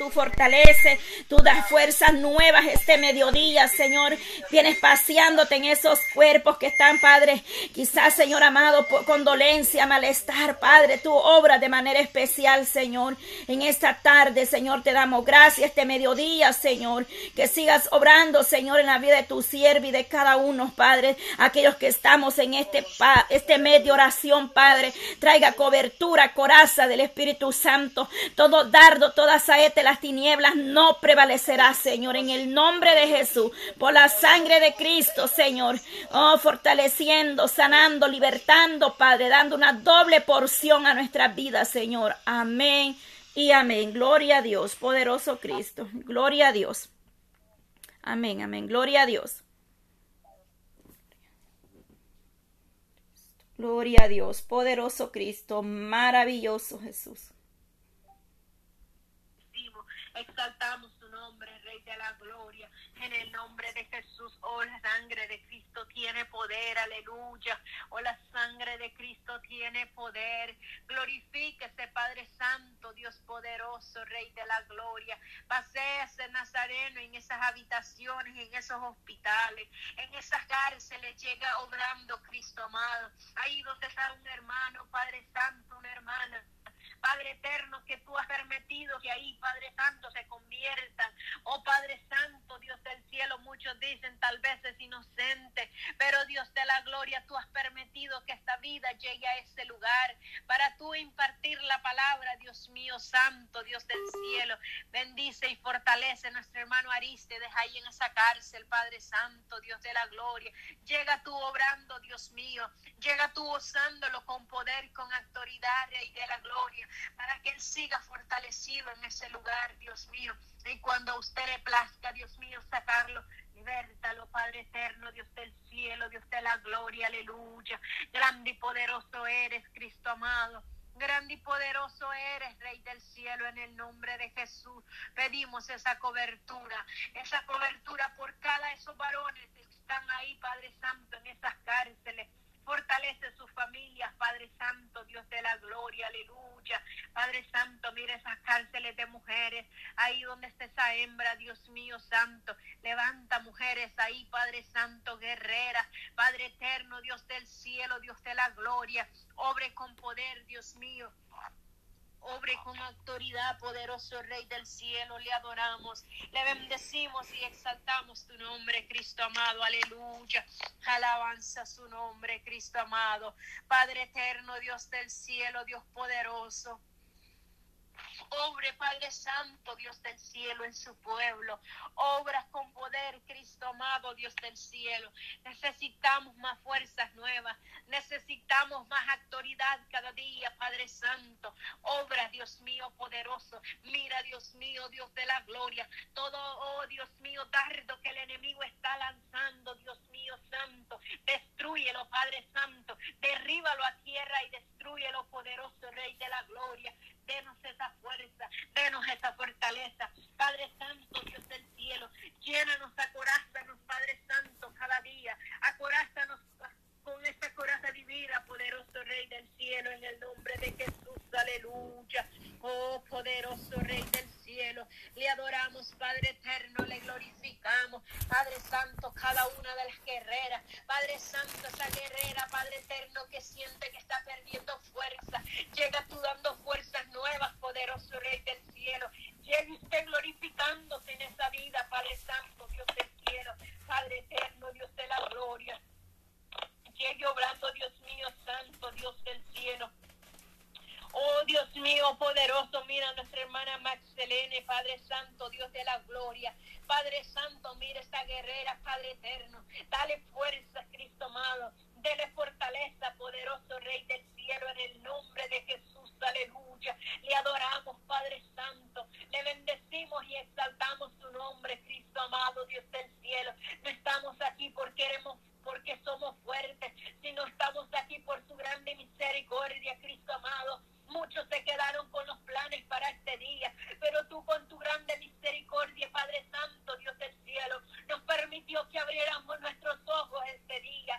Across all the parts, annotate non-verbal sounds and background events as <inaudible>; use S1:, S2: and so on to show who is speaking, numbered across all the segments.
S1: tú fortaleces, tú das fuerzas nuevas este mediodía, Señor. Vienes paseándote en esos cuerpos que están, Padre, quizás, Señor amado, por condolencia, malestar, Padre, tú obras de manera especial, Señor. En esta tarde, Señor, te damos gracias este mediodía, Señor. Que sigas obrando, Señor, en la vida de tu siervo y de cada uno, Padre. Aquellos que estamos en este, este medio oración, Padre. Traiga cobertura, coraza del Espíritu Santo. Todo dardo, toda saete, las tinieblas no prevalecerá, Señor. En el nombre de Jesús, por la sangre de Cristo, Señor. Oh, fortaleciendo, sanando, libertando, Padre, dando una doble porción a nuestra vida, Señor. Amén y amén. Gloria a Dios, poderoso Cristo. Gloria a Dios. Amén, amén. Gloria a Dios. Gloria a Dios, poderoso Cristo, maravilloso Jesús.
S2: Exaltamos tu nombre, Rey de la Gloria. En el nombre de Jesús, oh la sangre de Cristo tiene poder, aleluya. Oh la sangre de Cristo tiene poder. Glorifíquese, Padre Santo, Dios poderoso, Rey de la Gloria. Pasease Nazareno en esas habitaciones, en esos hospitales, en esas cárceles. Llega obrando Cristo amado. Ahí donde está un hermano, Padre Santo, una hermana Padre eterno, que tú has permitido que ahí, Padre Santo, se conviertan. Oh Padre Santo, Dios del cielo, muchos dicen tal vez es inocente, pero Dios de la gloria, tú has permitido que esta vida llegue a ese lugar para tú impartir la palabra, Dios mío, Santo, Dios del cielo. Bendice y fortalece a nuestro hermano Ariste, deja ahí en esa cárcel, Padre Santo, Dios de la gloria. Llega tú obrando, Dios mío, llega tú usándolo con poder, con autoridad, y de la gloria para que Él siga fortalecido en ese lugar, Dios mío. Y cuando a usted le plazca, Dios mío, sacarlo, Libértalo, Padre eterno, Dios del cielo, Dios de la gloria, aleluya. Grande y poderoso eres, Cristo amado. Grande y poderoso eres, Rey del cielo, en el nombre de Jesús. Pedimos esa cobertura, esa cobertura por cada de esos varones que están ahí, Padre Santo, en esas cárceles Fortalece sus familias, Padre Santo, Dios de la gloria, aleluya. Padre Santo, mire esas cárceles de mujeres, ahí donde está esa hembra, Dios mío santo. Levanta mujeres ahí, Padre Santo, guerreras, Padre eterno, Dios del cielo, Dios de la gloria. Obre con poder, Dios mío obre con autoridad, poderoso Rey del cielo, le adoramos, le bendecimos y exaltamos tu nombre, Cristo amado, aleluya, alabanza su nombre, Cristo amado, Padre eterno, Dios del cielo, Dios poderoso. Obre, Padre Santo, Dios del cielo, en su pueblo. Obras con poder, Cristo amado, Dios del cielo. Necesitamos más fuerzas nuevas. Necesitamos más autoridad cada día, Padre Santo. Obra, Dios mío, poderoso. Mira, Dios mío, Dios de la gloria. Todo, oh Dios mío, dardo que el enemigo está lanzando, Dios mío, santo. Destruyelo, Padre Santo. Derríbalo a tierra y destruyelo, poderoso Rey de la gloria. Denos esa fuerza, denos esa fortaleza. Padre Santo, Dios del cielo, llénanos, acorázanos, Padre Santo, cada día. Acorázanos con esta coraza divina, poderoso Rey del cielo, en el nombre de Jesús, aleluya. Oh, poderoso Rey del cielo, le adoramos, Padre eterno, le glorificamos, Padre Santo, cada una de las guerreras, Padre Santo, esa guerrera, Padre eterno, que siente que está perdiendo fuerza, llega tú dando fuerzas nuevas, poderoso Rey del cielo, llegue usted glorificándose en esa vida, Padre Santo, Dios del cielo, Padre eterno, Dios de la gloria, llegue obrando, Dios mío, Santo, Dios del cielo. Oh Dios mío, poderoso, mira nuestra hermana Maxelene, Padre Santo, Dios de la gloria. Padre Santo, mira esta guerrera, Padre eterno. Dale fuerza, Cristo amado. Dele fortaleza, poderoso Rey del cielo, en el nombre de Jesús, aleluya. Le adoramos, Padre Santo. Le bendecimos y exaltamos su nombre, Cristo amado, Dios del cielo. No estamos aquí porque queremos porque somos fuertes, sino estamos aquí por su grande misericordia, Cristo amado. Muchos se quedaron con los planes para este día, pero tú con tu grande misericordia, Padre Santo, Dios del cielo, nos permitió que abriéramos nuestros ojos este día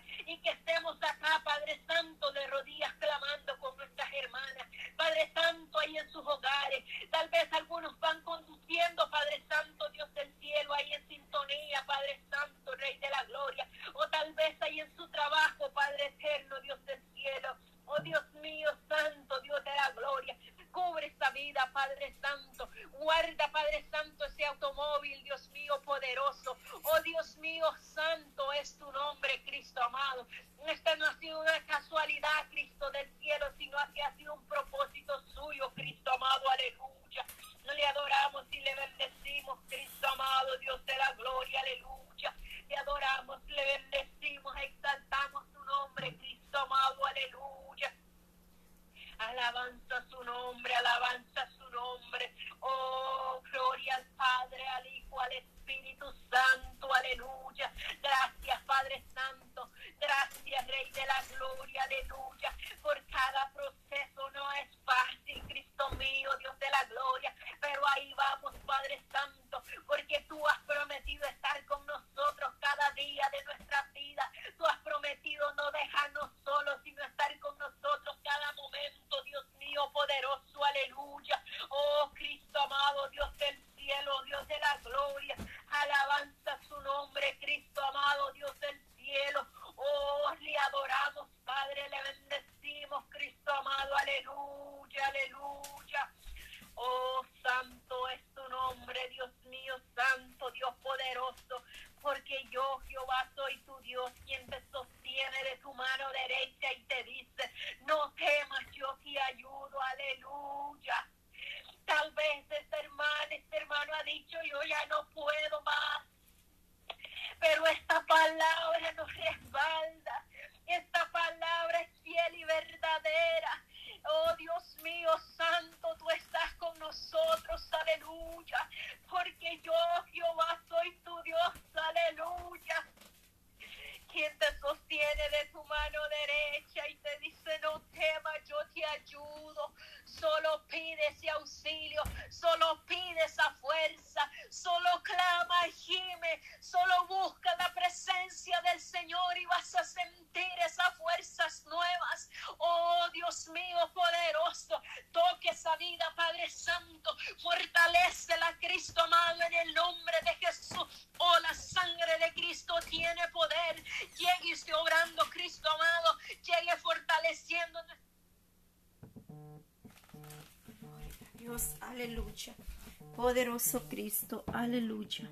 S1: Poderoso Cristo, aleluya.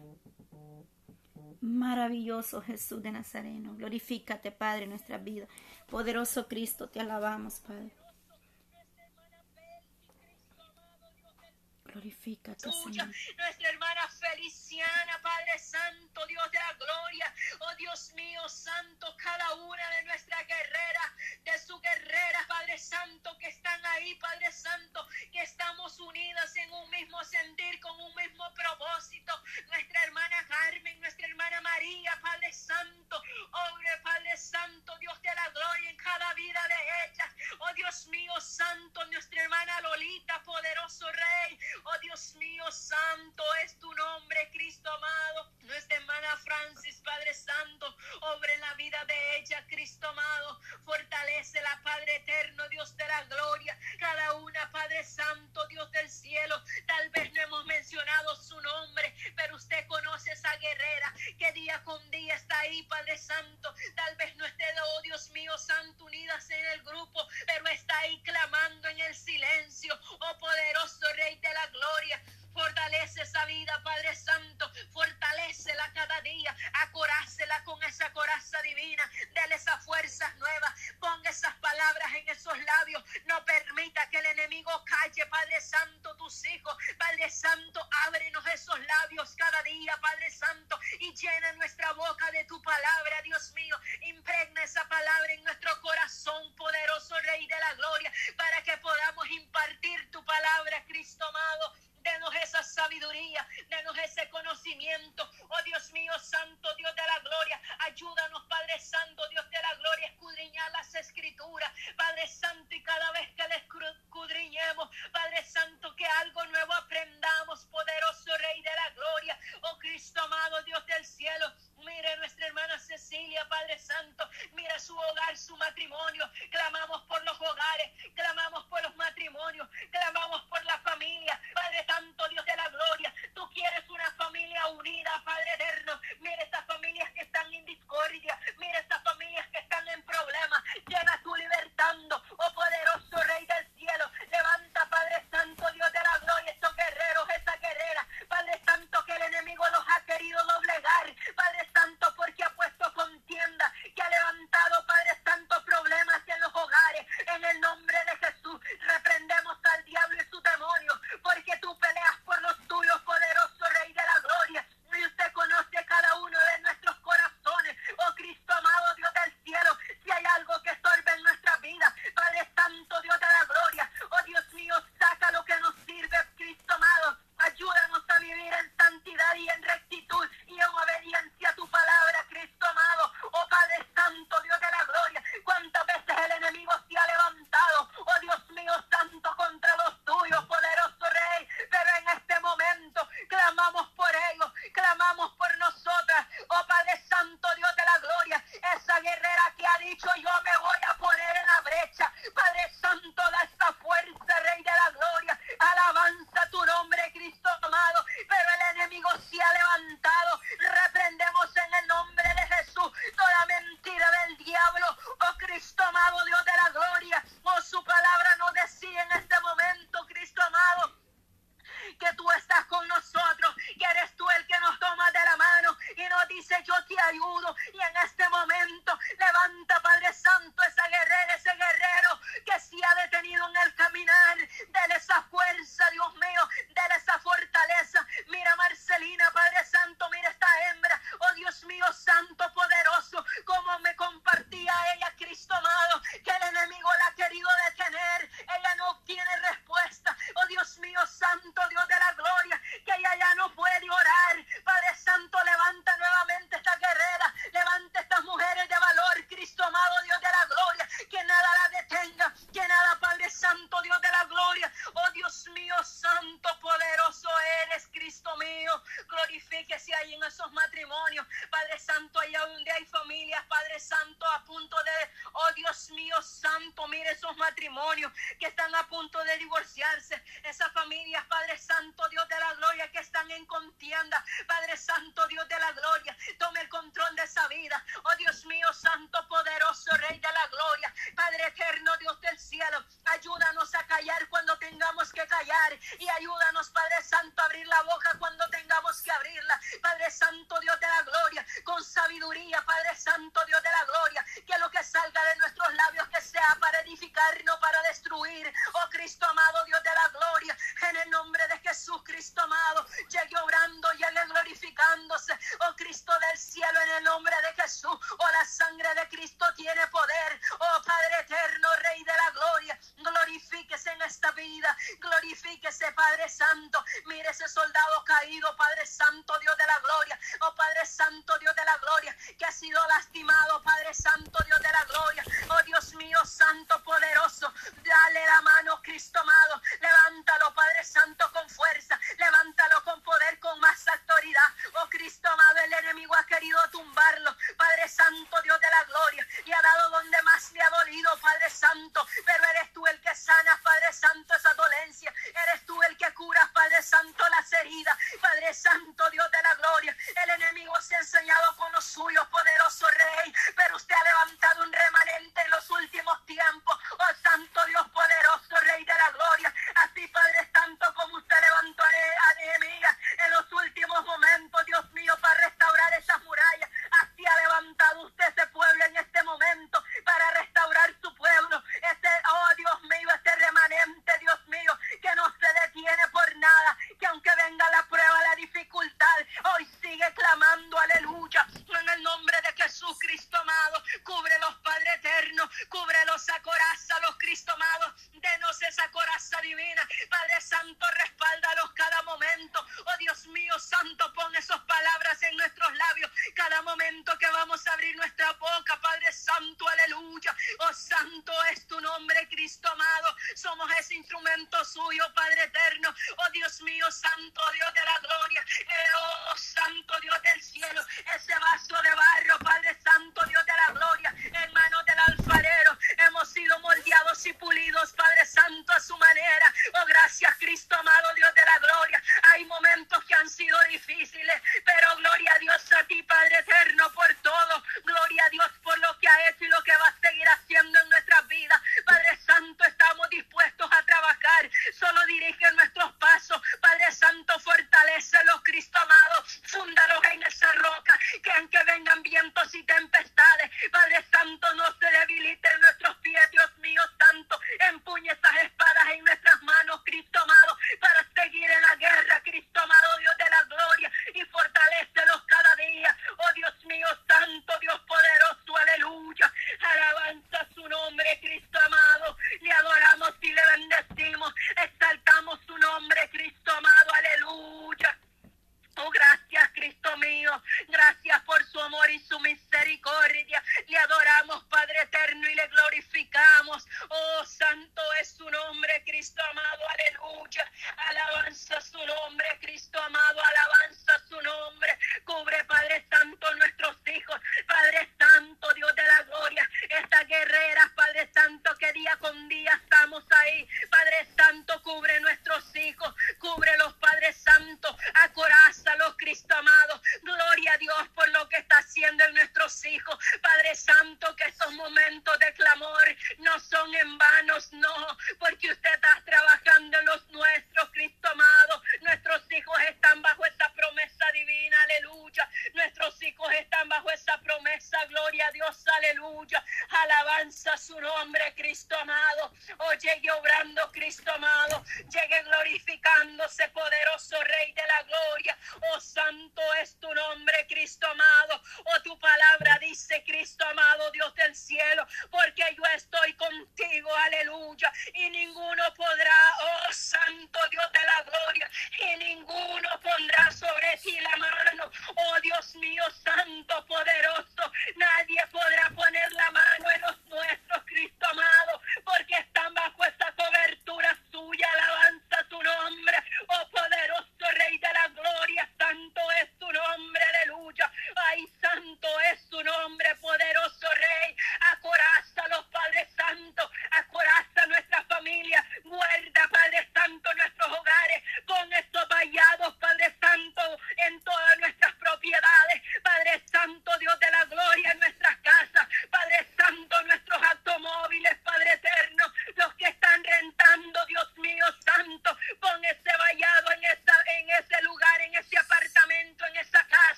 S2: Maravilloso Jesús de Nazareno, glorifícate Padre nuestra vida. Poderoso Cristo, te alabamos Padre. Glorifícate Señor.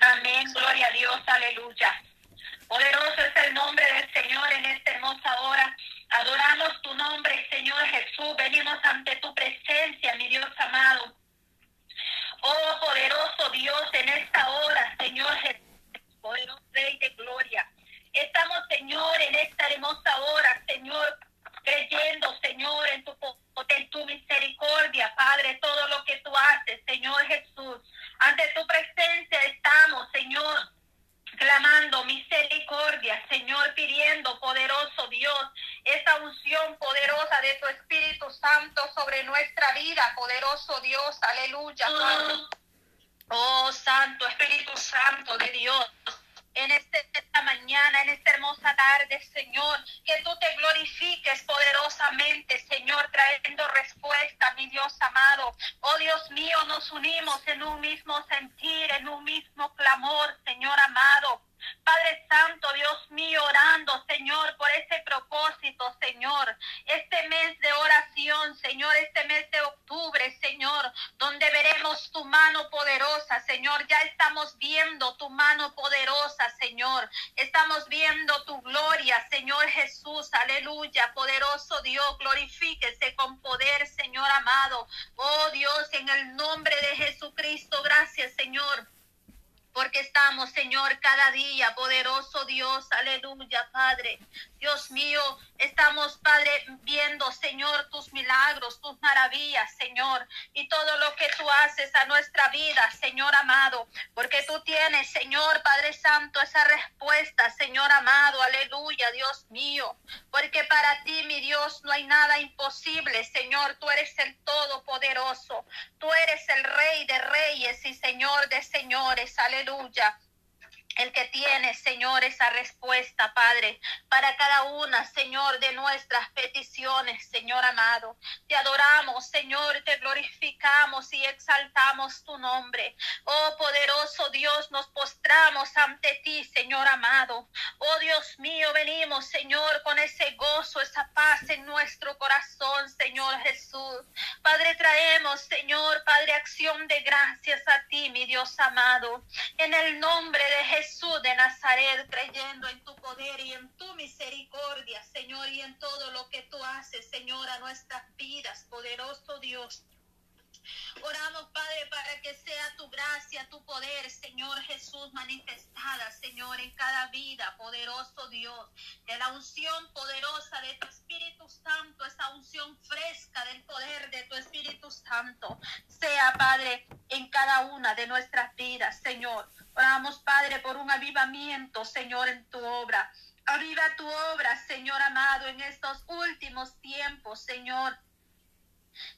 S3: Amén, gloria a Dios, aleluya. Poderoso es el nombre del Señor en esta hermosa hora. Adoramos tu nombre, Señor Jesús. Venimos ante tu presencia, mi Dios amado. Oh, poderoso Dios, en esta hora, Señor Jesús, poderoso Rey de gloria. Estamos, Señor, en esta hermosa hora, Señor, creyendo, Señor, en tu, en tu misericordia, Padre, todo lo que tú haces, Señor Jesús. Ante tu presencia estamos, Señor, clamando misericordia, Señor, pidiendo, poderoso Dios, esa unción poderosa de tu Espíritu Santo sobre nuestra vida, poderoso Dios, aleluya, mm. Padre. Oh, Santo, Espíritu Santo de Dios en este, esta mañana, en esta hermosa tarde, Señor. Que tú te glorifiques poderosamente, Señor, trayendo respuesta, mi Dios amado. Oh Dios mío, nos unimos en un mismo sentir, en un mismo clamor, Señor amado. Padre Santo, Dios mío, orando, Señor, por ese propósito, Señor. Este mes de oración, Señor, este mes de octubre, Señor, donde veremos tu mano poderosa, Señor. Ya estamos viendo tu mano poderosa, Señor. Estamos viendo tu gloria, Señor Jesús. Aleluya, poderoso Dios. Glorifíquese con poder, Señor amado. Oh Dios, en el nombre de Jesucristo, gracias, Señor porque estamos, Señor, cada día, poderoso Dios, aleluya, Padre. Dios mío, estamos, Padre, viendo, Señor, milagros, tus maravillas, Señor, y todo lo que tú haces a nuestra vida, Señor amado, porque tú tienes, Señor, Padre Santo, esa respuesta, Señor amado, aleluya, Dios mío, porque para ti, mi Dios, no hay nada imposible, Señor, tú eres el Todopoderoso, tú eres el Rey de Reyes y Señor de Señores, aleluya el que tiene, Señor, esa respuesta, Padre, para cada una, Señor, de nuestras peticiones, Señor amado. Te adoramos, Señor, te glorificamos y exaltamos tu nombre. Oh poderoso Dios, nos postramos ante ti, Señor amado. Oh Dios mío, venimos, Señor, con ese gozo, esa paz en nuestro corazón, Señor Jesús. Padre, traemos, Señor, Padre, acción de gracias a ti, mi Dios amado. En el nombre de Jesús. Jesús de Nazaret, creyendo en tu poder y en tu misericordia, Señor, y en todo lo que tú haces, Señor, a nuestras vidas, poderoso Dios. Oramos, Padre, para que sea tu gracia, tu poder, Señor Jesús, manifestada, Señor, en cada vida, poderoso Dios, de la unción poderosa de tu Espíritu Santo, esa unción fresca del poder de tu Espíritu Santo, sea, Padre, en cada una de nuestras vidas, Señor. Oramos, Padre, por un avivamiento, Señor, en tu obra. Aviva tu obra, Señor amado, en estos últimos tiempos, Señor.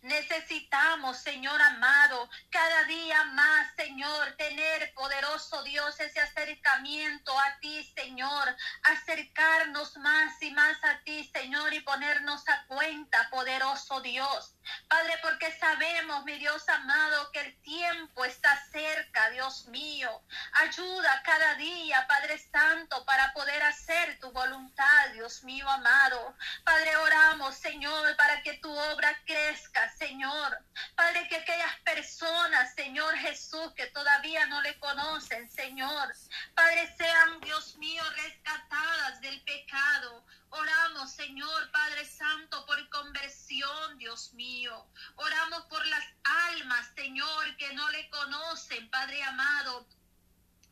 S3: Necesitamos, Señor amado, cada día más, Señor, tener poderoso Dios ese acercamiento a ti, Señor, acercarnos más y más a ti, Señor, y ponernos a cuenta, poderoso Dios. Padre, porque sabemos, mi Dios amado, que el tiempo está cerca, Dios mío. Ayuda cada día, Padre Santo, para poder hacer tu voluntad, Dios mío amado. Padre, oramos, Señor, para que tu obra crezca, Señor. Padre, que aquellas personas, Señor Jesús, que todavía no le conocen, Señor. Padre, sean, Dios mío, rescatadas del pecado. Oramos, Señor Padre Santo, por conversión, Dios mío. Oramos por las almas, Señor, que no le conocen, Padre amado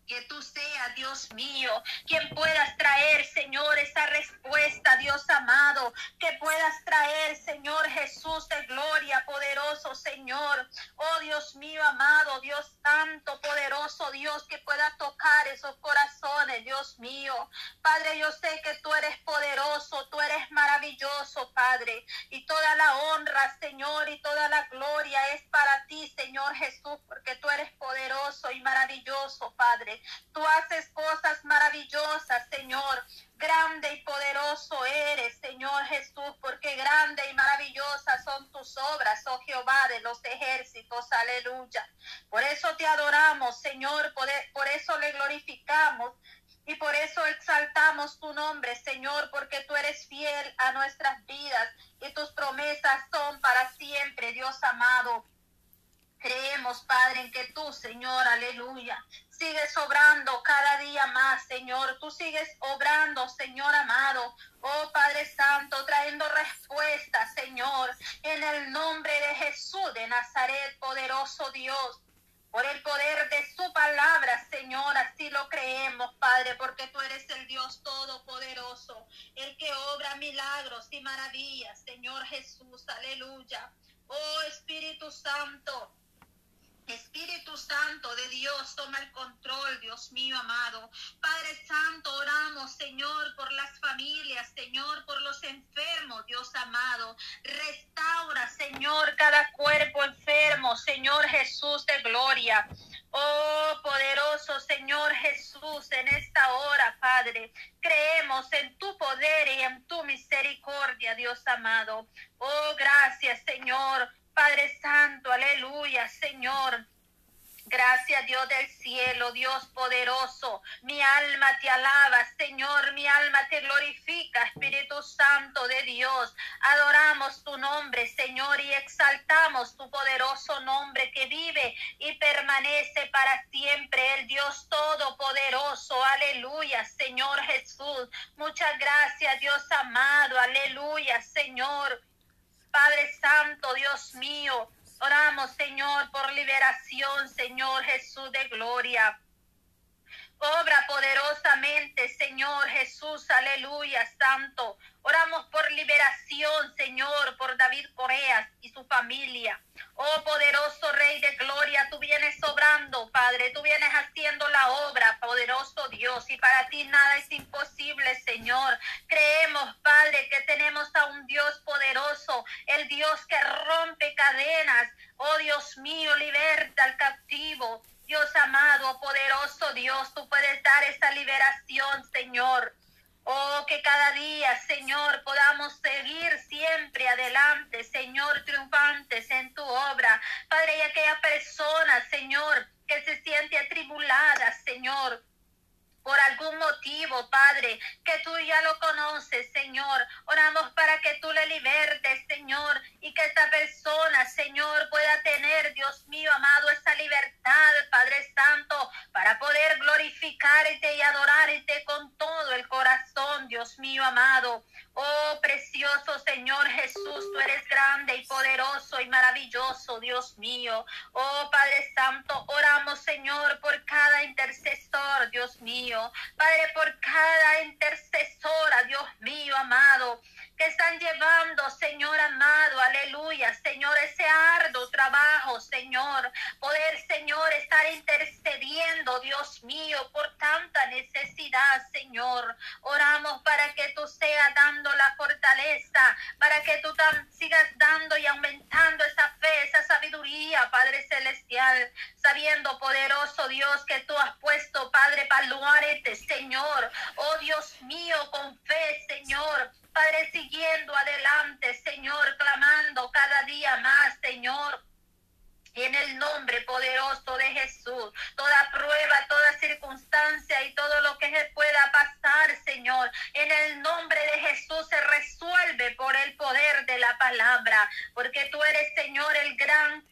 S3: que tú seas, Dios mío, quien puedas traer, Señor, esa respuesta, Dios amado, que puedas traer, Señor Jesús de gloria, poderoso Señor. Oh Dios mío, amado, Dios santo, poderoso Dios, que pueda tocar esos corazones, Dios mío. Padre, yo sé que tú eres poderoso, tú eres maravilloso, Padre, y toda la honra, Señor, y toda la gloria es para ti, Señor Jesús, porque tú eres poderoso y maravilloso, Padre. Tú haces cosas maravillosas, Señor. Grande y poderoso eres, Señor Jesús, porque grande y maravillosa son tus obras, oh Jehová de los ejércitos. Aleluya. Por eso te adoramos, Señor. Por, por eso le glorificamos. Y por eso exaltamos tu nombre, Señor, porque tú eres fiel a nuestras vidas y tus promesas son para siempre, Dios amado. Creemos, Padre, en que tú, Señor, aleluya, sigues obrando cada día más, Señor. Tú sigues obrando, Señor amado. Oh Padre Santo, trayendo respuesta, Señor, en el nombre de Jesús de Nazaret, poderoso Dios. Por el poder de su palabra, Señor, así lo creemos, Padre, porque tú eres el Dios todopoderoso, el que obra milagros y maravillas, Señor Jesús, aleluya. Oh Espíritu Santo, Espíritu Santo de Dios, toma el control, Dios mío amado. Padre Santo, oramos, Señor, por las familias, Señor, por los enfermos, Dios amado. Restaura, Señor, cada cuerpo enfermo, Señor Jesús de gloria. Oh poderoso Señor Jesús, en esta hora, Padre, creemos en tu poder y en tu misericordia, Dios amado. Oh, gracias, Señor. Padre Santo, aleluya, Señor. Gracias Dios del cielo, Dios poderoso. Mi alma te alaba, Señor, mi alma te glorifica, Espíritu Santo de Dios. Adoramos tu nombre, Señor, y exaltamos tu poderoso nombre que vive y permanece para siempre, el Dios todopoderoso. Aleluya, Señor Jesús. Muchas gracias, Dios amado. Aleluya, Señor. Padre Santo, Dios mío. Oramos, Señor, por liberación, Señor Jesús de gloria. Obra poderosamente, Señor Jesús, aleluya, santo. Oramos por liberación, Señor, por David Coreas y su familia. Oh poderoso Rey de Gloria, tú vienes obrando, Padre, tú vienes haciendo la obra, poderoso Dios, y para ti nada es imposible, Señor. Creemos, Padre, que tenemos a un Dios poderoso, el Dios que rompe cadenas. Oh Dios mío, liberta al captivo. Dios amado, poderoso Dios, tú puedes dar esa liberación, Señor. Oh, que cada día, Señor, podamos seguir siempre adelante, Señor, triunfantes en tu obra. Padre, y aquella persona, Señor, que se siente atribulada, Señor, por algún motivo, Padre, que tú ya lo conoces, Señor. Oramos para que tú le libertes, Señor, y que esta persona, Señor, pueda tener, Dios mío, amado, esa libertad, Padre Santo, para poder glorificarte y adorarte con todo el corazón, Dios mío, amado. Oh, precioso Señor Jesús, tú eres grande y poderoso y maravilloso, Dios mío. Oh, Padre Santo, oramos, Señor, por cada intercesor, Dios mío. Padre, por cada intercesora, Dios mío, amado, que están llevando, Señor amado, aleluya, Señor, ese arduo trabajo, Señor, poder, Señor, estar intercediendo, Dios mío, por tanta necesidad, Señor. Oramos para que tú seas dando la fortaleza, para que tú sigas dando y aumentando esa fe, esa sabiduría, Padre Celestial, sabiendo, poderoso Dios, que tú has puesto, Padre, paluarete, Señor. Oh Dios mío, con fe, Señor. Padre, siguiendo adelante, Señor, clamando cada día más, Señor. En el nombre poderoso de Jesús, toda prueba, toda circunstancia y todo lo que se pueda pasar, Señor, en el nombre de Jesús se resuelve por el poder de la palabra, porque tú eres, Señor, el gran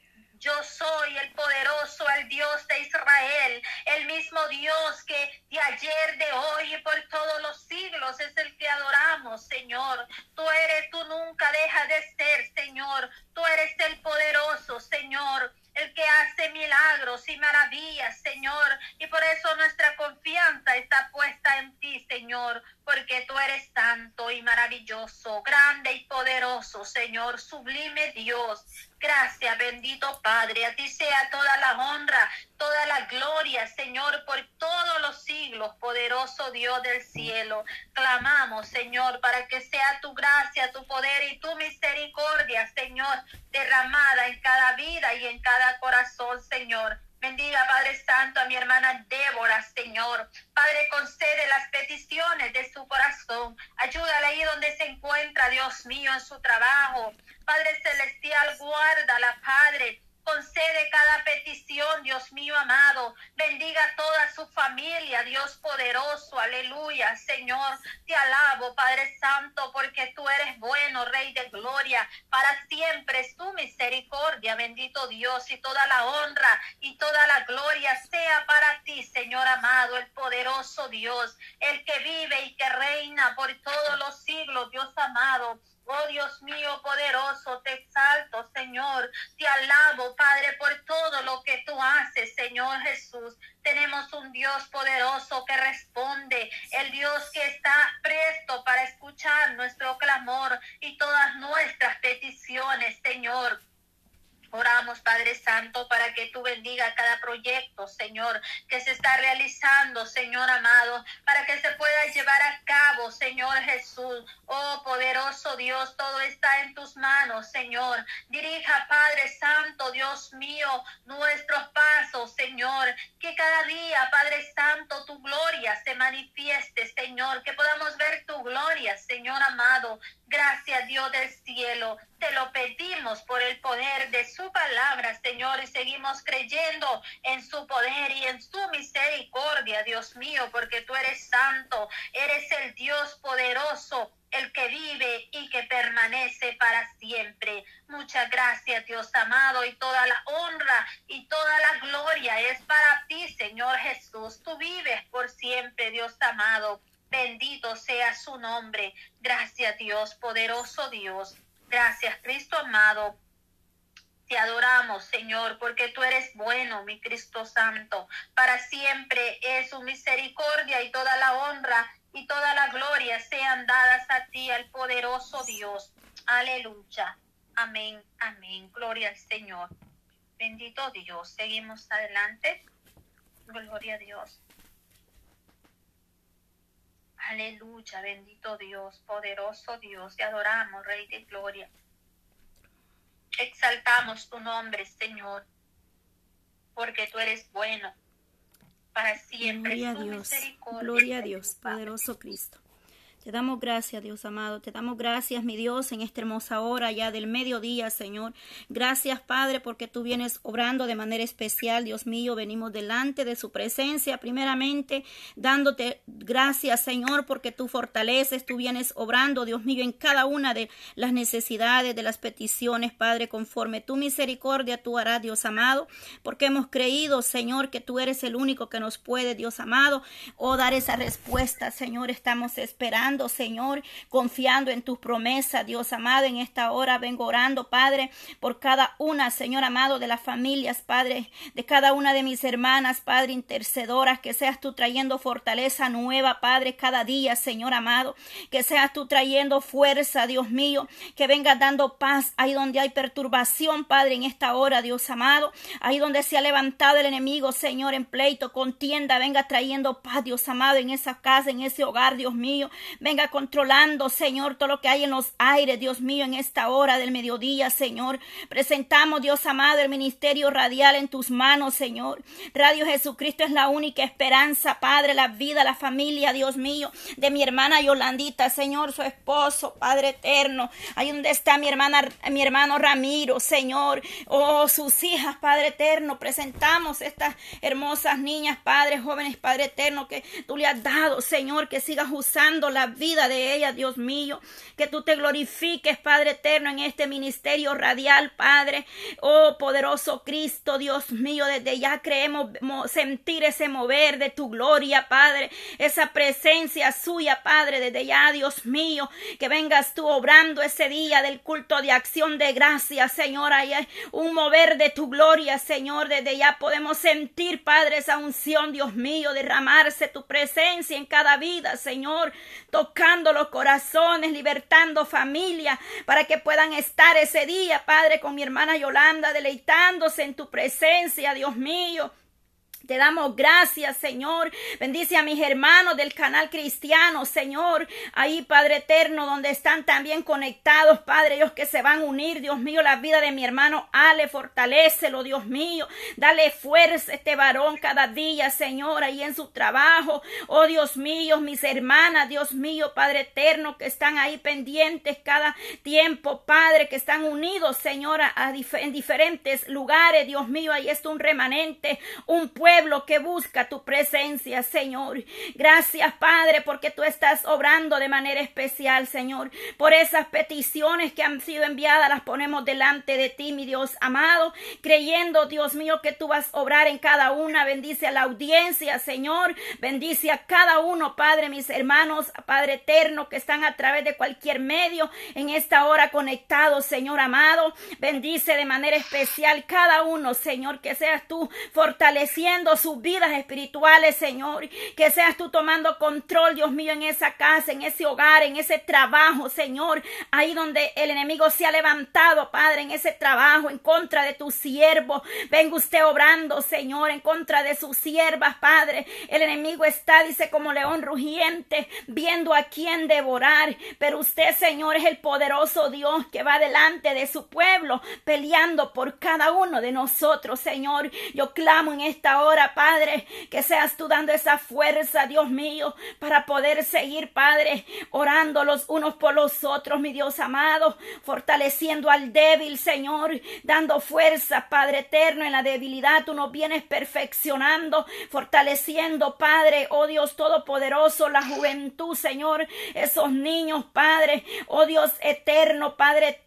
S3: yo soy el poderoso, el Dios de Israel, el mismo Dios que de ayer, de hoy y por todos los siglos es el que adoramos, Señor. Tú eres, tú nunca dejas de ser, Señor. Tú eres el poderoso, Señor el que hace milagros y maravillas, Señor. Y por eso nuestra confianza está puesta en ti, Señor, porque tú eres santo y maravilloso, grande y poderoso, Señor, sublime Dios. Gracias, bendito Padre. A ti sea toda la honra, toda la gloria, Señor, por todos los siglos, poderoso Dios del cielo. Clamamos, Señor, para que sea tu gracia, tu poder y tu misericordia, Señor, derramada en cada vida y en cada corazón, Señor. Bendiga, Padre Santo, a mi hermana Débora, Señor. Padre, concede las peticiones de su corazón. Ayúdale ahí donde se encuentra, Dios mío, en su trabajo. Padre Celestial, guárdala, Padre. Concede cada petición, Dios mío amado. Bendiga toda su familia, Dios poderoso. Aleluya, Señor. Te alabo, Padre Santo, porque tú eres bueno, Rey de gloria. Para siempre es tu misericordia, bendito Dios, y toda la honra y toda la gloria sea para ti, Señor amado, el poderoso Dios, el que vive y que reina por todos los siglos, Dios amado. Oh Dios mío poderoso, te exalto, Señor. Te alabo, Padre, por todo lo que tú haces, Señor Jesús. Tenemos un Dios poderoso que responde, el Dios que está presto para escuchar nuestro clamor y todas nuestras peticiones, Señor. Oramos, Padre Santo, para que tú bendiga cada proyecto, Señor, que se está realizando, Señor amado, para que se pueda llevar a cabo Señor Jesús. Oh poderoso Dios, todo está en tus manos, Señor. Dirija, Padre Santo, Dios mío, nuestros pasos, Señor. Que cada día, Padre Santo, tu gloria se manifieste, Señor. Que podamos ver tu gloria, Señor amado. Gracias, Dios del cielo. Te lo pedimos por el poder de su palabra, Señor, y seguimos creyendo en su poder y en su misericordia, Dios mío, porque tú eres santo, eres el Dios poderoso, el que vive y que permanece para siempre. Muchas gracias, Dios amado, y toda la honra y toda la gloria es para ti, Señor Jesús. Tú vives por siempre, Dios amado. Bendito sea su nombre. Gracias, Dios, poderoso Dios. Gracias, Cristo amado. Te adoramos, Señor, porque tú eres bueno, mi Cristo Santo. Para siempre es su misericordia y toda la honra y toda la gloria sean dadas a ti, al poderoso Dios. Aleluya. Amén, amén. Gloria al Señor. Bendito Dios. Seguimos adelante. Gloria a Dios. Aleluya, bendito Dios, poderoso Dios. Te adoramos, Rey de Gloria. Exaltamos tu nombre, Señor, porque tú eres bueno para siempre.
S1: Gloria a Dios, gloria a Dios, poderoso Cristo. Te damos gracias, Dios amado. Te damos gracias, mi Dios, en esta hermosa hora ya del mediodía, Señor. Gracias, Padre, porque tú vienes obrando de manera especial, Dios mío. Venimos delante de su presencia, primeramente, dándote gracias, Señor, porque tú fortaleces, tú vienes obrando, Dios mío, en cada una de las necesidades, de las peticiones, Padre, conforme tu misericordia tú harás, Dios amado, porque hemos creído, Señor, que tú eres el único que nos puede, Dios amado, o dar esa respuesta, Señor. Estamos esperando Señor, confiando en tus promesas, Dios amado. En esta hora vengo orando, Padre, por cada una, Señor amado, de las familias, Padre, de cada una de mis hermanas, Padre, intercedoras, que seas tú trayendo fortaleza nueva, Padre, cada día, Señor amado, que seas tú trayendo fuerza, Dios mío, que vengas dando paz ahí donde hay perturbación, Padre, en esta hora, Dios amado, ahí donde se ha levantado el enemigo, Señor, en pleito, contienda, venga trayendo paz, Dios amado, en esa casa, en ese hogar, Dios mío, Venga controlando, Señor, todo lo que hay en los aires, Dios mío, en esta hora del mediodía, Señor. Presentamos, Dios amado, el ministerio radial en tus manos, Señor. Radio Jesucristo es la única esperanza, Padre, la vida, la familia, Dios mío, de mi hermana Yolandita, Señor, su esposo, Padre eterno. Ahí donde está mi hermana, mi hermano Ramiro, Señor. Oh, sus hijas, Padre eterno. Presentamos estas hermosas niñas, Padre, jóvenes, Padre eterno, que tú le has dado, Señor, que sigas usando la vida de ella, Dios mío. Que tú te glorifiques, Padre eterno, en este ministerio radial, Padre. Oh, poderoso Cristo, Dios mío, desde ya creemos sentir ese mover de tu gloria, Padre. Esa presencia suya, Padre, desde ya, Dios mío. Que vengas tú obrando ese día del culto de acción de gracia, Señor. Hay un mover de tu gloria, Señor. Desde ya podemos sentir, Padre, esa unción, Dios mío, derramarse tu presencia en cada vida, Señor tocando los corazones, libertando familia, para que puedan estar ese día, Padre, con mi hermana Yolanda, deleitándose en tu presencia, Dios mío. Te damos gracias, Señor. Bendice a mis hermanos del canal cristiano, Señor. Ahí, Padre eterno, donde están también conectados, Padre, ellos que se van a unir, Dios mío, la vida de mi hermano Ale, fortalecelo, Dios mío. Dale fuerza a este varón cada día, Señor, ahí en su trabajo. Oh, Dios mío, mis hermanas, Dios mío, Padre eterno, que están ahí pendientes cada tiempo, Padre, que están unidos, Señor, en diferentes lugares, Dios mío. Ahí está un remanente, un pueblo que busca tu presencia, Señor. Gracias, Padre, porque tú estás obrando de manera especial, Señor. Por esas peticiones que han sido enviadas, las ponemos delante de ti, mi Dios amado, creyendo, Dios mío, que tú vas a obrar en cada una. Bendice a la audiencia, Señor. Bendice a cada uno, Padre, mis hermanos, Padre eterno, que están a través de cualquier medio en esta hora conectados, Señor amado. Bendice de manera especial cada uno, Señor, que seas tú fortaleciendo sus vidas espirituales, Señor. Que seas tú tomando control, Dios mío, en esa casa, en ese hogar, en ese trabajo, Señor. Ahí donde el enemigo se ha levantado, Padre, en ese trabajo, en contra de tu siervo. Venga usted obrando, Señor, en contra de sus siervas, Padre. El enemigo está, dice, como león rugiente, viendo a quién devorar. Pero usted, Señor, es el poderoso Dios que va delante de su pueblo, peleando por cada uno de nosotros, Señor. Yo clamo en esta hora, Padre, que seas tú dando esa fuerza, Dios mío, para poder seguir, Padre, orando los unos por los otros, mi Dios amado, fortaleciendo al débil, Señor, dando fuerza, Padre eterno, en la debilidad tú nos vienes perfeccionando, fortaleciendo, Padre, oh Dios todopoderoso, la juventud, Señor, esos niños, Padre, oh Dios eterno, Padre eterno,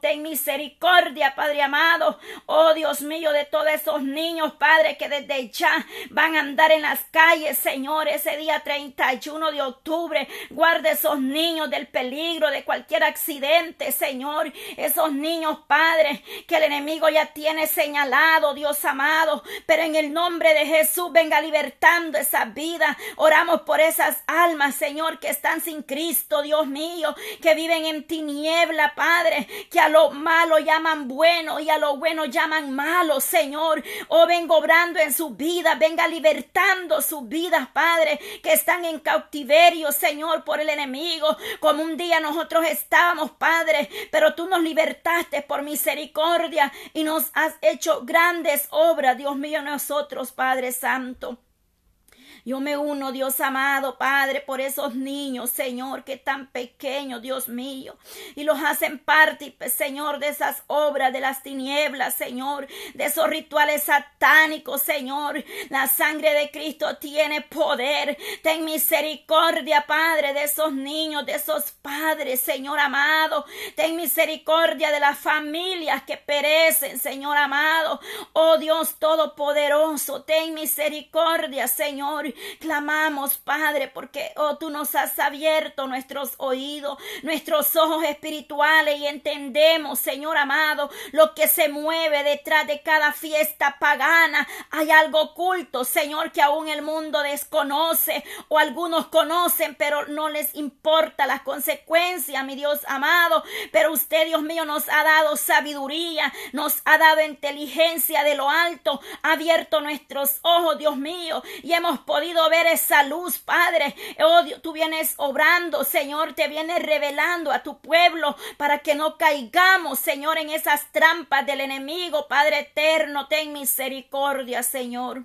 S1: ten misericordia, Padre amado, oh Dios mío, de todos esos niños, Padre, que desde ya van a andar en las calles, Señor, ese día 31 de octubre, guarde esos niños del peligro, de cualquier accidente, Señor, esos niños, Padre, que el enemigo ya tiene señalado, Dios amado, pero en el nombre de Jesús venga libertando esa vida, oramos por esas almas, Señor, que están sin Cristo, Dios mío, que viven en tiniebla, Padre, <laughs> que a lo malo llaman bueno y a lo bueno llaman malo, Señor. Oh, vengo obrando en sus vidas, venga libertando sus vidas, Padre, que están en cautiverio, Señor, por el enemigo, como un día nosotros estábamos, Padre, pero tú nos libertaste por misericordia y nos has hecho grandes obras, Dios mío, nosotros, Padre Santo. Yo me uno, Dios amado, Padre, por esos niños, Señor, que tan pequeños, Dios mío, y los hacen parte, Señor, de esas obras de las tinieblas, Señor, de esos rituales satánicos, Señor. La sangre de Cristo tiene poder. Ten misericordia, Padre, de esos niños, de esos padres, Señor amado. Ten misericordia de las familias que perecen, Señor amado. Oh Dios Todopoderoso, ten misericordia, Señor. Clamamos, Padre, porque, oh, tú nos has abierto nuestros oídos, nuestros ojos espirituales y entendemos, Señor amado, lo que se mueve detrás de cada fiesta pagana. Hay algo oculto, Señor, que aún el mundo desconoce o algunos conocen, pero no les importa las consecuencias, mi Dios amado. Pero usted, Dios mío, nos ha dado sabiduría, nos ha dado inteligencia de lo alto, ha abierto nuestros ojos, Dios mío, y hemos podido ver esa luz, Padre. Oh, tú vienes obrando, Señor, te vienes revelando a tu pueblo para que no caigamos, Señor, en esas trampas del enemigo. Padre eterno, ten misericordia, Señor.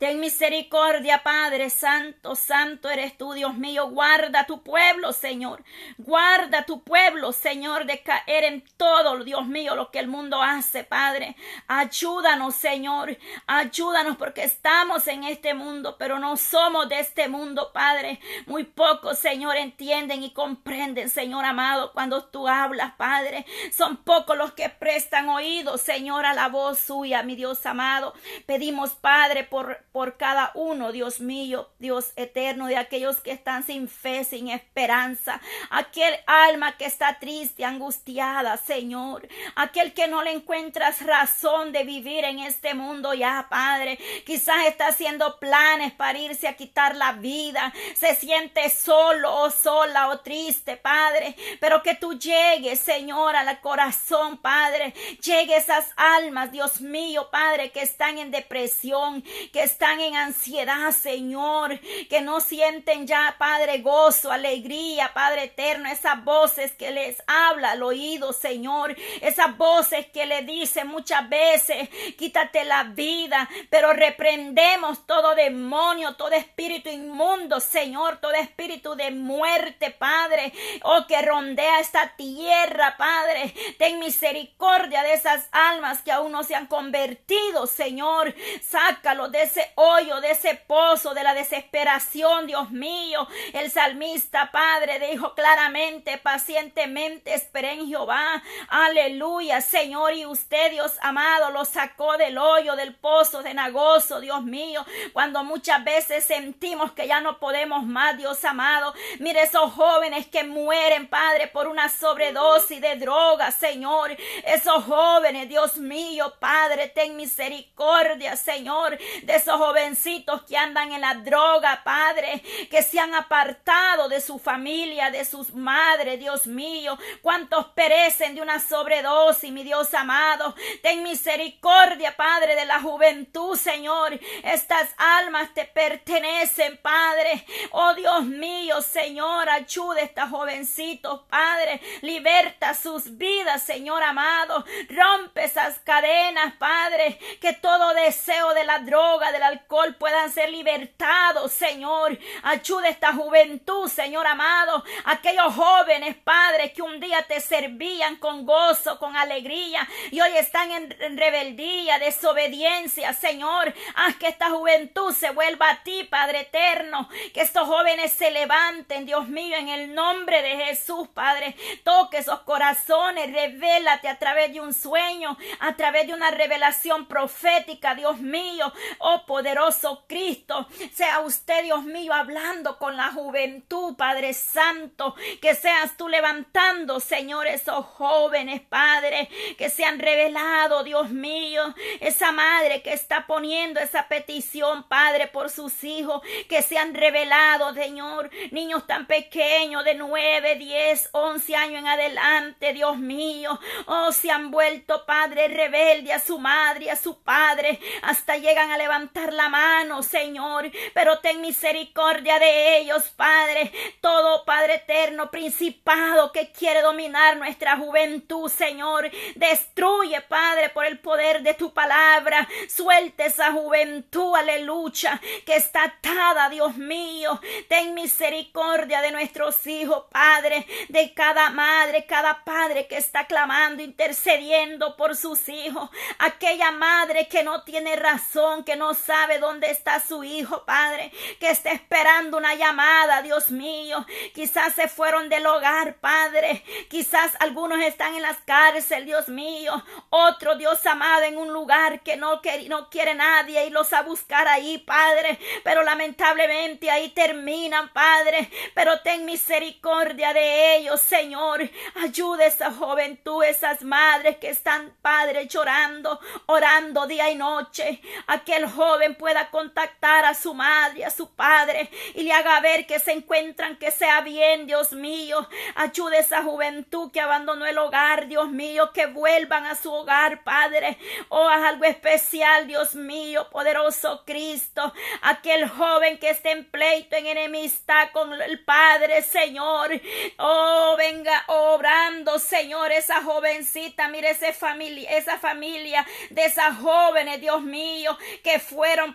S1: Ten misericordia, Padre Santo, Santo eres tú, Dios mío. Guarda tu pueblo, Señor. Guarda tu pueblo, Señor, de caer en todo, Dios mío, lo que el mundo hace, Padre. Ayúdanos, Señor. Ayúdanos porque estamos en este mundo, pero no somos de este mundo, Padre. Muy pocos, Señor, entienden y comprenden, Señor amado, cuando tú hablas, Padre. Son pocos los que prestan oído, Señor, a la voz suya, mi Dios amado. Pedimos, Padre, por por cada uno, Dios mío, Dios eterno, de aquellos que están sin fe, sin esperanza, aquel alma que está triste, angustiada, Señor, aquel que no le encuentras razón de vivir en este mundo ya, Padre, quizás está haciendo planes para irse a quitar la vida, se siente solo o sola o triste, Padre, pero que tú llegues, Señor, al corazón, Padre, llegue esas almas, Dios mío, Padre, que están en depresión, que están en ansiedad, Señor, que no sienten ya, Padre, gozo, alegría, Padre eterno, esas voces que les habla al oído, Señor, esas voces que le dicen muchas veces, quítate la vida, pero reprendemos todo demonio, todo espíritu inmundo, Señor, todo espíritu de muerte, Padre, oh, que rondea esta tierra, Padre, ten misericordia de esas almas que aún no se han convertido, Señor, sácalo de ese hoyo, de ese pozo, de la desesperación, Dios mío. El salmista, Padre, dijo claramente, pacientemente esperé en Jehová. Aleluya, Señor, y usted, Dios amado, lo sacó del hoyo, del pozo de Nagozo, Dios mío, cuando muchas veces sentimos que ya no podemos más, Dios amado. Mire esos jóvenes que mueren, Padre, por una sobredosis de droga, Señor. Esos jóvenes, Dios mío, Padre, ten misericordia, Señor, de esos jovencitos que andan en la droga, Padre, que se han apartado de su familia, de sus madres, Dios mío. Cuántos perecen de una sobredosis, mi Dios amado. Ten misericordia, Padre, de la juventud, Señor. Estas almas te pertenecen, Padre. Oh Dios mío, Señor, ayude a estos jovencitos, Padre. Liberta sus vidas, Señor amado. Rompe esas cadenas, Padre. Que todo deseo de la droga, del alcohol puedan ser libertados, Señor. Ayude a esta juventud, Señor amado. Aquellos jóvenes, Padre, que un día te servían con gozo, con alegría y hoy están en, en rebeldía, desobediencia, Señor. Haz que esta juventud se vuelva a ti, Padre eterno. Que estos jóvenes se levanten, Dios mío, en el nombre de Jesús, Padre. Toque esos corazones, revélate a través de un sueño, a través de una revelación profética, Dios mío. Oh poderoso Cristo, sea usted, Dios mío, hablando con la juventud, Padre Santo. Que seas tú levantando, Señor, esos jóvenes, Padre, que se han revelado, Dios mío. Esa madre que está poniendo esa petición, Padre, por sus hijos, que se han revelado, Señor. Niños tan pequeños, de nueve, diez, once años en adelante, Dios mío. Oh, se han vuelto, Padre, rebelde a su madre, a su padre. Hasta llegan a levantar la mano, Señor. Pero ten misericordia de ellos, Padre. Todo, Padre eterno, principado que quiere dominar nuestra juventud, Señor. Destruye, Padre, por el poder de tu palabra. Suelte esa juventud, aleluya, que está atada, Dios mío. Ten misericordia de nuestros hijos, Padre, de cada madre, cada padre que está clamando, intercediendo por sus hijos. Aquella madre que no tiene razón, que no sabe dónde está su hijo, Padre, que está esperando una llamada, Dios mío. Quizás se fueron del hogar, Padre. Quizás algunos están en las cárceles, Dios mío. Otro, Dios amado, en un lugar que no, no quiere nadie y los a buscar ahí, Padre. Pero lamentablemente ahí terminan, Padre. Pero ten misericordia de ellos, Señor. Ayuda a esa juventud, esas madres que están, Padre, llorando, orando día y noche. Aquel joven pueda contactar a su madre, a su padre y le haga ver que se encuentran, que sea bien, Dios mío. Ayude a esa juventud que abandonó el hogar, Dios mío, que vuelvan a su hogar, Padre. Oh, haz algo especial, Dios mío, poderoso Cristo. Aquel joven que esté en pleito, en enemistad con el Padre, Señor. Oh, venga obrando, Señor, esa jovencita, mire esa familia, esa familia de esas jóvenes, Dios mío, que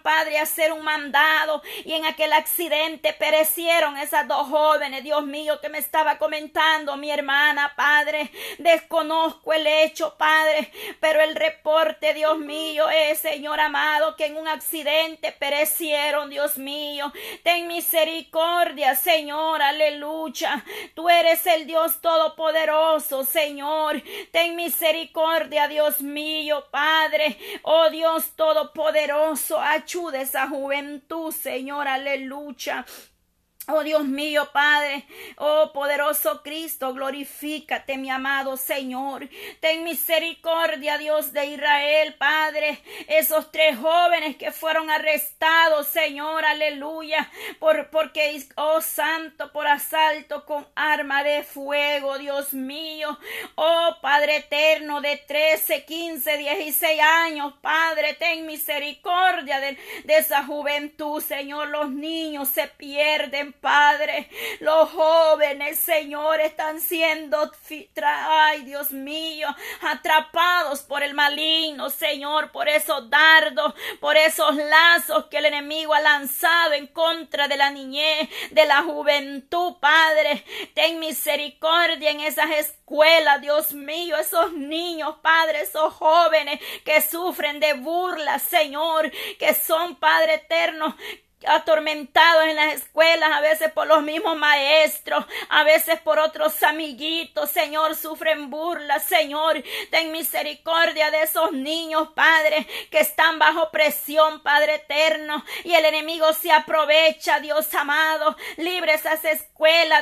S1: Padre, a hacer un mandado y en aquel accidente perecieron esas dos jóvenes, Dios mío, que me estaba comentando mi hermana, Padre. Desconozco el hecho, Padre, pero el reporte, Dios mío, es, Señor amado, que en un accidente perecieron, Dios mío. Ten misericordia, Señor, aleluya. Tú eres el Dios todopoderoso, Señor. Ten misericordia, Dios mío, Padre. Oh Dios todopoderoso, ayuda esa juventud, Señor, aleluya. Oh Dios mío, Padre, oh poderoso Cristo, glorifícate, mi amado Señor. Ten misericordia, Dios de Israel, Padre. Esos tres jóvenes que fueron arrestados, Señor, aleluya, por porque oh santo, por asalto con arma de fuego, Dios mío. Oh Padre eterno de 13, 15, 16 años, Padre, ten misericordia de, de esa juventud, Señor. Los niños se pierden, Padre. Los jóvenes, Señor, están siendo, ay Dios mío, atrapados por el maligno, Señor, por esos dardos, por esos lazos que el enemigo ha lanzado en contra de la niñez, de la juventud, Padre. Ten misericordia en esas escuelas, Dios mío, esos niños, Padre, esos jóvenes que sufren de burlas, Señor, que son, Padre eterno, atormentados en las escuelas, a veces por los mismos maestros, a veces por otros amiguitos, Señor, sufren burlas, Señor, ten misericordia de esos niños, Padre, que están bajo presión, Padre eterno, y el enemigo se aprovecha, Dios amado, libre esas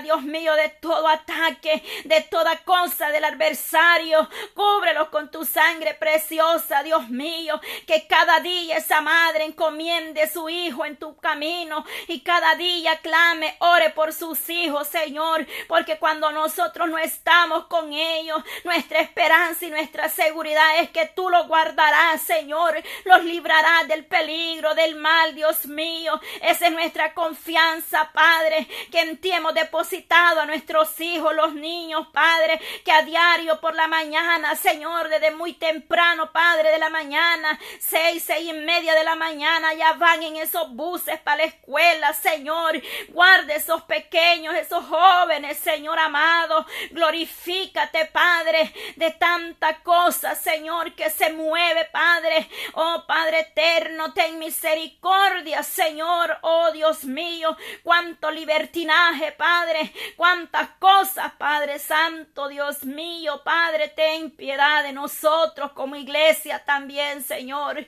S1: Dios mío, de todo ataque, de toda cosa del adversario, cúbrelos con tu sangre preciosa, Dios mío, que cada día esa madre encomiende su hijo en tu camino y cada día clame, ore por sus hijos, Señor, porque cuando nosotros no estamos con ellos, nuestra esperanza y nuestra seguridad es que tú los guardarás, Señor, los librarás del peligro, del mal, Dios mío. Esa es nuestra confianza, Padre, que en ti hemos depositado a nuestros hijos, los niños, Padre, que a diario por la mañana, Señor, desde muy temprano, Padre, de la mañana, seis, seis y media de la mañana, ya van en esos buses para la escuela, Señor. Guarde esos pequeños, esos jóvenes, Señor amado. Glorifícate, Padre, de tanta cosa, Señor, que se mueve, Padre. Oh, Padre eterno, ten misericordia, Señor. Oh, Dios mío, cuánto libertinaje, Padre. Cuántas cosas, Padre Santo, Dios mío, Padre, ten piedad de nosotros como iglesia también, Señor.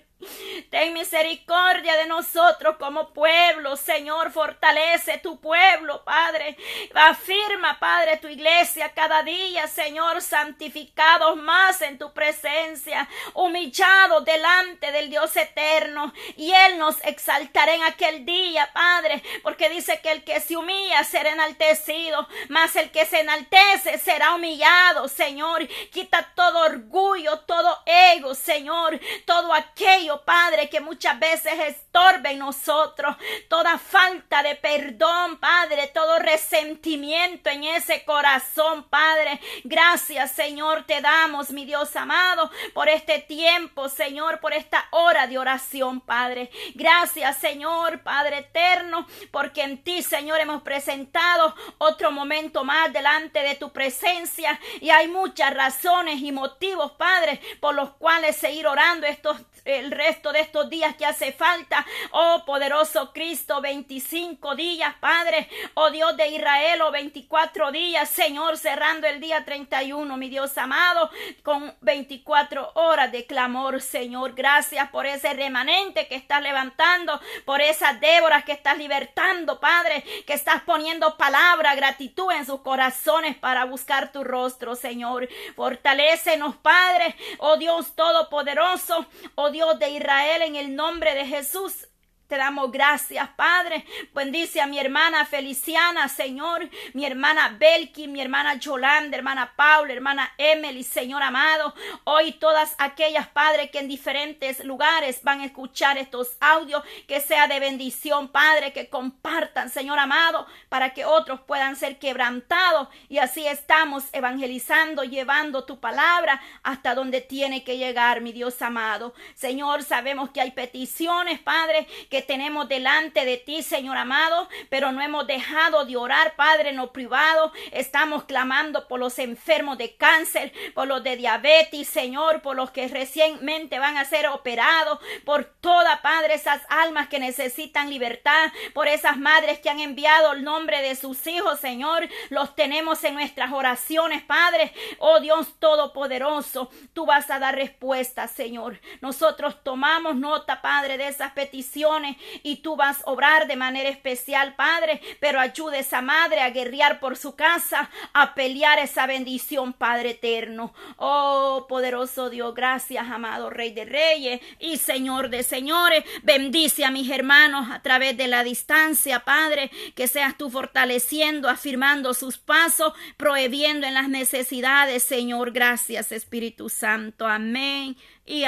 S1: Ten misericordia de nosotros como pueblo, Señor. Fortalece tu pueblo, Padre. Afirma, Padre, tu iglesia cada día, Señor, santificados más en tu presencia, humillados delante del Dios eterno. Y Él nos exaltará en aquel día, Padre, porque dice que el que se humilla será enaltecido, mas el que se enaltece será humillado, Señor. Quita todo orgullo, todo ego, Señor, todo aquello Padre, que muchas veces estorbe en nosotros. Toda falta de perdón, Padre, todo resentimiento en ese corazón, Padre. Gracias, Señor, te damos, mi Dios amado, por este tiempo, Señor, por esta hora de oración, Padre. Gracias, Señor, Padre eterno, porque en ti, Señor, hemos presentado otro momento más delante de tu presencia y hay muchas razones y motivos, Padre, por los cuales seguir orando estos el resto de estos días que hace falta. Oh poderoso Cristo, 25 días, Padre. Oh Dios de Israel, oh 24 días, Señor, cerrando el día 31, mi Dios amado, con 24 horas de clamor, Señor. Gracias por ese remanente que estás levantando, por esas Déboras que estás libertando, Padre, que estás poniendo palabra, gratitud en sus corazones para buscar tu rostro, Señor. Fortalécenos, Padre, oh Dios todopoderoso, oh Dios de Israel, en el nombre de Jesús. Te damos gracias, Padre. Bendice a mi hermana Feliciana, Señor, mi hermana Belki, mi hermana Yolanda, hermana Paula, hermana Emily, Señor amado. Hoy todas aquellas, Padre, que en diferentes lugares van a escuchar estos audios, que sea de bendición, Padre, que compartan, Señor amado, para que otros puedan ser quebrantados. Y así estamos evangelizando, llevando tu palabra hasta donde tiene que llegar, mi Dios amado. Señor, sabemos que hay peticiones, Padre, que tenemos delante de ti, Señor amado, pero no hemos dejado de orar, Padre, en lo privado. Estamos clamando por los enfermos de cáncer, por los de diabetes, Señor, por los que recientemente van a ser operados, por toda, Padre, esas almas que necesitan libertad, por esas madres que han enviado el nombre de sus hijos, Señor. Los tenemos en nuestras oraciones, Padre. Oh Dios Todopoderoso, tú vas a dar respuesta, Señor. Nosotros tomamos nota, Padre, de esas peticiones y tú vas a obrar de manera especial, Padre, pero ayude a esa madre a guerrear por su casa, a pelear esa bendición, Padre eterno. Oh, poderoso Dios, gracias, amado Rey de Reyes y Señor de Señores. Bendice a mis hermanos a través de la distancia, Padre, que seas tú fortaleciendo, afirmando sus pasos, prohibiendo en las necesidades, Señor. Gracias, Espíritu Santo. Amén.